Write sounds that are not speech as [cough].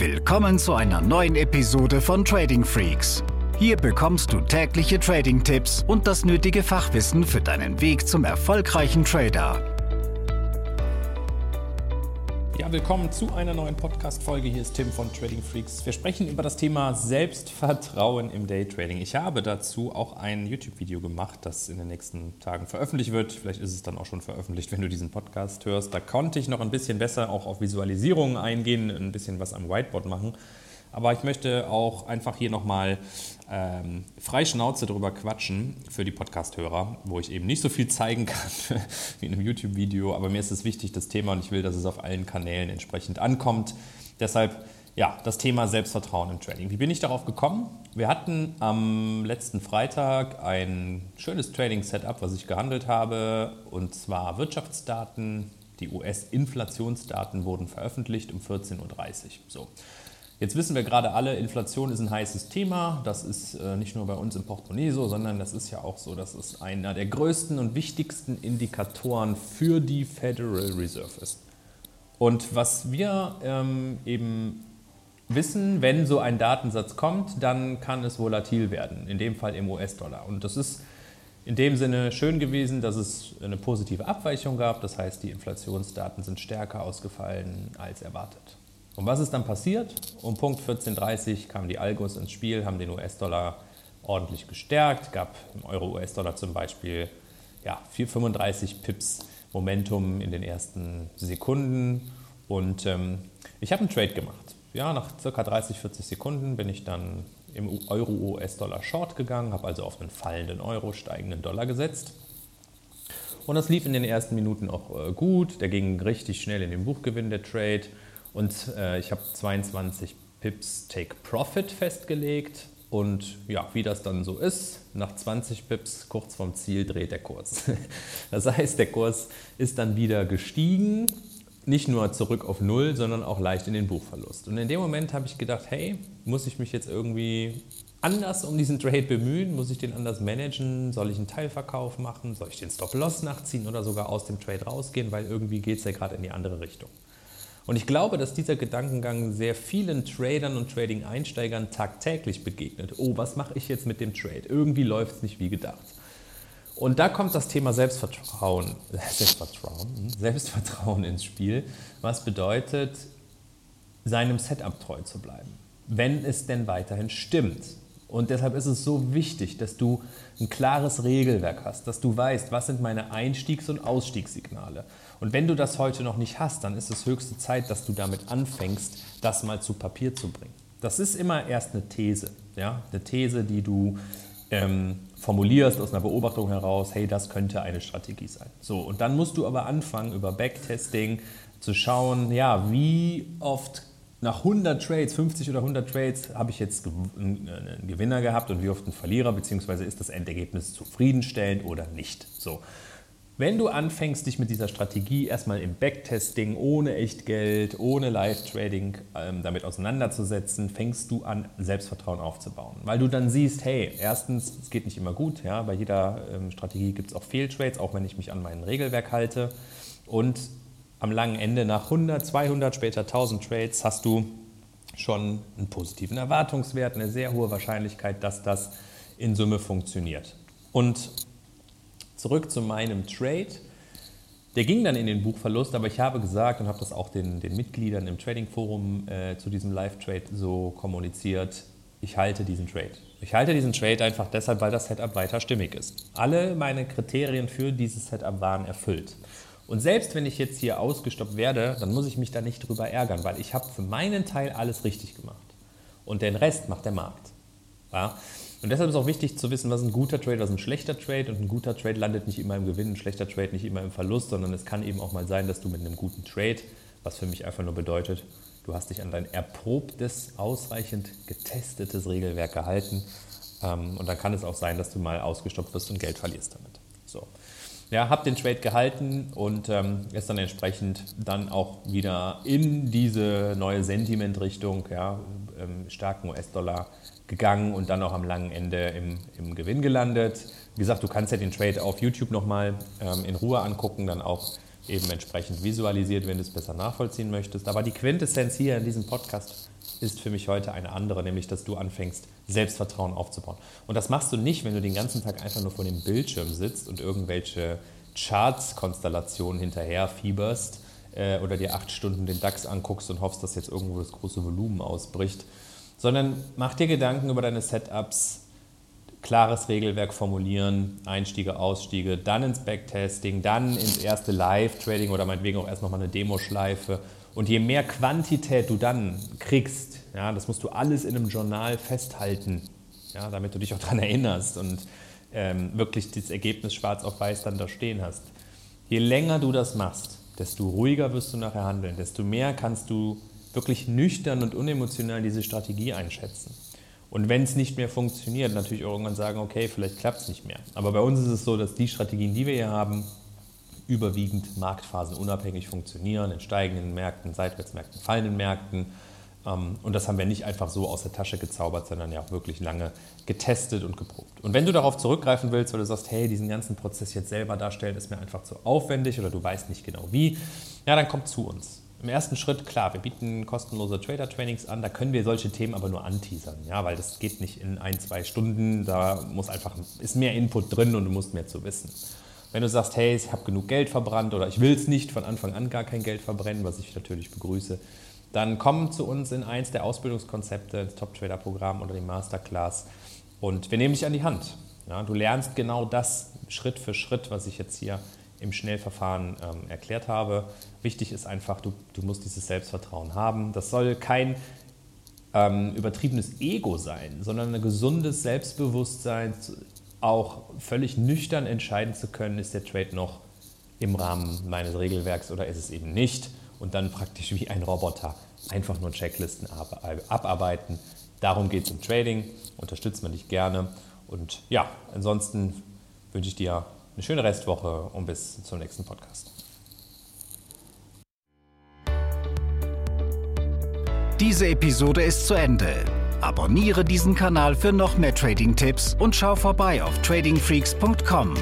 Willkommen zu einer neuen Episode von Trading Freaks. Hier bekommst du tägliche Trading-Tipps und das nötige Fachwissen für deinen Weg zum erfolgreichen Trader. Ja, willkommen zu einer neuen Podcast-Folge. Hier ist Tim von Trading Freaks. Wir sprechen über das Thema Selbstvertrauen im Daytrading. Ich habe dazu auch ein YouTube-Video gemacht, das in den nächsten Tagen veröffentlicht wird. Vielleicht ist es dann auch schon veröffentlicht, wenn du diesen Podcast hörst. Da konnte ich noch ein bisschen besser auch auf Visualisierungen eingehen, ein bisschen was am Whiteboard machen. Aber ich möchte auch einfach hier nochmal ähm, frei Schnauze drüber quatschen für die Podcast-Hörer, wo ich eben nicht so viel zeigen kann [laughs] wie in einem YouTube-Video. Aber mir ist es wichtig, das Thema, und ich will, dass es auf allen Kanälen entsprechend ankommt. Deshalb, ja, das Thema Selbstvertrauen im Trading. Wie bin ich darauf gekommen? Wir hatten am letzten Freitag ein schönes Trading-Setup, was ich gehandelt habe, und zwar Wirtschaftsdaten. Die US-Inflationsdaten wurden veröffentlicht um 14.30 Uhr. So. Jetzt wissen wir gerade alle, Inflation ist ein heißes Thema. Das ist äh, nicht nur bei uns im Portemonnaie so, sondern das ist ja auch so, dass es einer der größten und wichtigsten Indikatoren für die Federal Reserve ist. Und was wir ähm, eben wissen, wenn so ein Datensatz kommt, dann kann es volatil werden, in dem Fall im US-Dollar. Und das ist in dem Sinne schön gewesen, dass es eine positive Abweichung gab. Das heißt, die Inflationsdaten sind stärker ausgefallen als erwartet. Und was ist dann passiert? Um Punkt 14.30 kamen die Algos ins Spiel, haben den US-Dollar ordentlich gestärkt, gab im Euro-US-Dollar zum Beispiel ja, 435 Pips Momentum in den ersten Sekunden. Und ähm, ich habe einen Trade gemacht. Ja, nach ca. 30, 40 Sekunden bin ich dann im Euro-US-Dollar Short gegangen, habe also auf einen fallenden Euro, steigenden Dollar gesetzt. Und das lief in den ersten Minuten auch äh, gut. Der ging richtig schnell in den Buchgewinn, der Trade. Und äh, ich habe 22 Pips Take Profit festgelegt. Und ja, wie das dann so ist, nach 20 Pips kurz vorm Ziel dreht der Kurs. [laughs] Das heißt, der Kurs ist dann wieder gestiegen, nicht nur zurück auf Null, sondern auch leicht in den Buchverlust. Und in dem Moment habe ich gedacht, hey, muss ich mich jetzt irgendwie anders um diesen Trade bemühen? Muss ich den anders managen? Soll ich einen Teilverkauf machen? Soll ich den Stop-Loss nachziehen oder sogar aus dem Trade rausgehen? Weil irgendwie geht es ja gerade in die andere Richtung. Und ich glaube, dass dieser Gedankengang sehr vielen Tradern und Trading-Einsteigern tagtäglich begegnet. Oh, was mache ich jetzt mit dem Trade? Irgendwie läuft es nicht wie gedacht. Und da kommt das Thema Selbstvertrauen, [laughs] Selbstvertrauen, hm, Selbstvertrauen ins Spiel, was bedeutet, seinem Setup treu zu bleiben, wenn es denn weiterhin stimmt. Und deshalb ist es so wichtig, dass du ein klares Regelwerk hast, dass du weißt, was sind meine Einstiegs- und Ausstiegssignale. Und wenn du das heute noch nicht hast, dann ist es höchste Zeit, dass du damit anfängst, das mal zu Papier zu bringen. Das ist immer erst eine These, ja? eine These, die du ähm, formulierst aus einer Beobachtung heraus, hey, das könnte eine Strategie sein. So, und dann musst du aber anfangen, über Backtesting zu schauen, ja, wie oft nach 100 Trades, 50 oder 100 Trades, habe ich jetzt einen Gewinner gehabt und wie oft einen Verlierer, beziehungsweise ist das Endergebnis zufriedenstellend oder nicht. So. Wenn du anfängst, dich mit dieser Strategie erstmal im Backtesting, ohne Echtgeld, ohne Live-Trading ähm, damit auseinanderzusetzen, fängst du an, Selbstvertrauen aufzubauen. Weil du dann siehst, hey, erstens, es geht nicht immer gut, ja, bei jeder ähm, Strategie gibt es auch Fehltrades, auch wenn ich mich an mein Regelwerk halte. Und am langen Ende, nach 100, 200, später 1000 Trades, hast du schon einen positiven Erwartungswert, eine sehr hohe Wahrscheinlichkeit, dass das in Summe funktioniert. Und zurück zu meinem Trade. Der ging dann in den Buchverlust, aber ich habe gesagt und habe das auch den, den Mitgliedern im Trading Forum äh, zu diesem Live-Trade so kommuniziert, ich halte diesen Trade. Ich halte diesen Trade einfach deshalb, weil das Setup weiter stimmig ist. Alle meine Kriterien für dieses Setup waren erfüllt. Und selbst wenn ich jetzt hier ausgestoppt werde, dann muss ich mich da nicht drüber ärgern, weil ich habe für meinen Teil alles richtig gemacht. Und den Rest macht der Markt. Ja? Und deshalb ist auch wichtig zu wissen, was ein guter Trade, was ein schlechter Trade. Und ein guter Trade landet nicht immer im Gewinn, ein schlechter Trade nicht immer im Verlust, sondern es kann eben auch mal sein, dass du mit einem guten Trade, was für mich einfach nur bedeutet, du hast dich an dein erprobtes, ausreichend getestetes Regelwerk gehalten. Ähm, und dann kann es auch sein, dass du mal ausgestoppt wirst und Geld verlierst damit. So ja, habe den Trade gehalten und ähm, ist dann entsprechend dann auch wieder in diese neue Sentiment-Richtung, ja, ähm, starken US-Dollar gegangen und dann auch am langen Ende im, im, Gewinn gelandet. Wie gesagt, du kannst ja den Trade auf YouTube nochmal ähm, in Ruhe angucken, dann auch eben entsprechend visualisiert, wenn du es besser nachvollziehen möchtest. Aber die Quintessenz hier in diesem Podcast ist für mich heute eine andere, nämlich dass du anfängst, Selbstvertrauen aufzubauen. Und das machst du nicht, wenn du den ganzen Tag einfach nur vor dem Bildschirm sitzt und irgendwelche Charts-Konstellationen hinterher fieberst äh, oder dir acht Stunden den DAX anguckst und hoffst, dass jetzt irgendwo das große Volumen ausbricht, sondern mach dir Gedanken über deine Setups, klares Regelwerk formulieren, Einstiege, Ausstiege, dann ins Backtesting, dann ins erste Live-Trading oder meinetwegen auch erst nochmal eine Demoschleife. Und je mehr Quantität du dann kriegst, ja, das musst du alles in einem Journal festhalten, ja, damit du dich auch [laughs] daran erinnerst und ähm, wirklich das Ergebnis schwarz auf weiß dann da stehen hast. Je länger du das machst, desto ruhiger wirst du nachher handeln, desto mehr kannst du wirklich nüchtern und unemotional diese Strategie einschätzen. Und wenn es nicht mehr funktioniert, natürlich irgendwann sagen, okay, vielleicht klappt es nicht mehr. Aber bei uns ist es so, dass die Strategien, die wir hier haben, überwiegend marktphasenunabhängig funktionieren, in steigenden Märkten, Seitwärtsmärkten, fallenden Märkten. Ähm, und das haben wir nicht einfach so aus der Tasche gezaubert, sondern ja auch wirklich lange getestet und geprobt. Und wenn du darauf zurückgreifen willst, weil du sagst, hey, diesen ganzen Prozess jetzt selber darstellen, ist mir einfach zu aufwendig oder du weißt nicht genau wie, ja, dann komm zu uns. Im ersten Schritt, klar, wir bieten kostenlose Trader-Trainings an, da können wir solche Themen aber nur anteasern, ja, weil das geht nicht in ein, zwei Stunden, da muss einfach, ist mehr Input drin und du musst mehr zu wissen. Wenn du sagst, hey, ich habe genug Geld verbrannt oder ich will es nicht von Anfang an gar kein Geld verbrennen, was ich natürlich begrüße, dann komm zu uns in eins der Ausbildungskonzepte, das Top-Trader-Programm oder die Masterclass und wir nehmen dich an die Hand. Ja, du lernst genau das Schritt für Schritt, was ich jetzt hier im Schnellverfahren ähm, erklärt habe. Wichtig ist einfach, du, du musst dieses Selbstvertrauen haben. Das soll kein ähm, übertriebenes Ego sein, sondern ein gesundes Selbstbewusstsein, auch völlig nüchtern entscheiden zu können, ist der Trade noch im Rahmen meines Regelwerks oder ist es eben nicht. Und dann praktisch wie ein Roboter einfach nur Checklisten abarbeiten. Darum geht es im Trading. Unterstützt man dich gerne. Und ja, ansonsten wünsche ich dir eine schöne Restwoche und bis zum nächsten Podcast. Diese Episode ist zu Ende. Abonniere diesen Kanal für noch mehr Trading-Tipps und schau vorbei auf tradingfreaks.com.